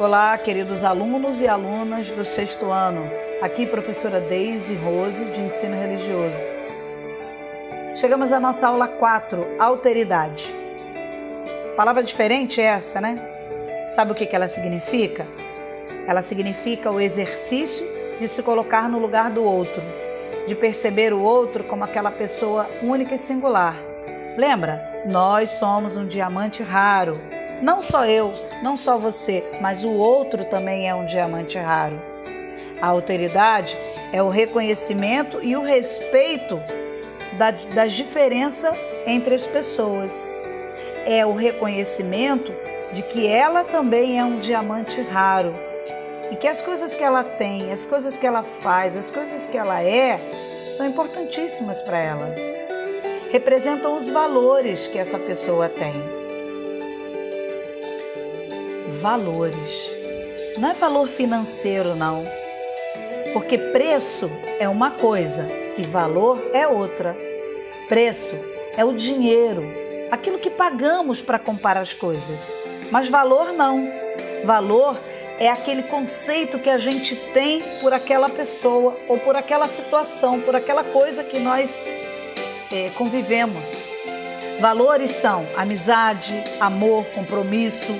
Olá, queridos alunos e alunas do sexto ano. Aqui, professora Deise Rose, de Ensino Religioso. Chegamos à nossa aula 4, Alteridade. Palavra diferente é essa, né? Sabe o que ela significa? Ela significa o exercício de se colocar no lugar do outro, de perceber o outro como aquela pessoa única e singular. Lembra? Nós somos um diamante raro não só eu, não só você, mas o outro também é um diamante raro. A alteridade é o reconhecimento e o respeito da, das diferenças entre as pessoas. É o reconhecimento de que ela também é um diamante raro e que as coisas que ela tem, as coisas que ela faz, as coisas que ela é, são importantíssimas para ela. Representam os valores que essa pessoa tem valores. Não é valor financeiro, não. Porque preço é uma coisa e valor é outra. Preço é o dinheiro, aquilo que pagamos para comprar as coisas. Mas valor não. Valor é aquele conceito que a gente tem por aquela pessoa ou por aquela situação, por aquela coisa que nós é, convivemos. Valores são amizade, amor, compromisso,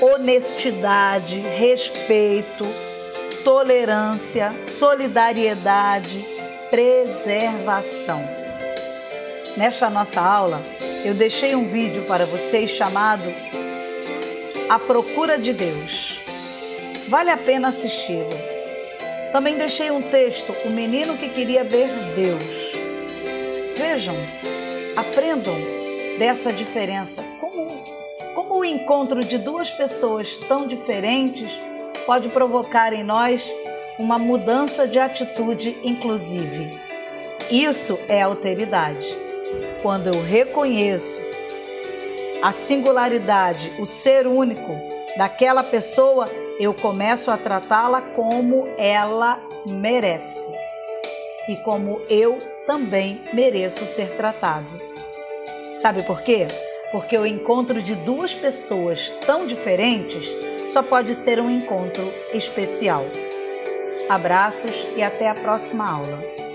honestidade, respeito, tolerância, solidariedade, preservação. Nesta nossa aula, eu deixei um vídeo para vocês chamado A Procura de Deus. Vale a pena assisti-lo. Também deixei um texto, O Menino que Queria Ver Deus. Vejam, aprendam dessa diferença. Como como o encontro de duas pessoas tão diferentes pode provocar em nós uma mudança de atitude, inclusive. Isso é alteridade. Quando eu reconheço a singularidade, o ser único daquela pessoa, eu começo a tratá-la como ela merece e como eu também mereço ser tratado. Sabe por quê? Porque o encontro de duas pessoas tão diferentes só pode ser um encontro especial. Abraços e até a próxima aula.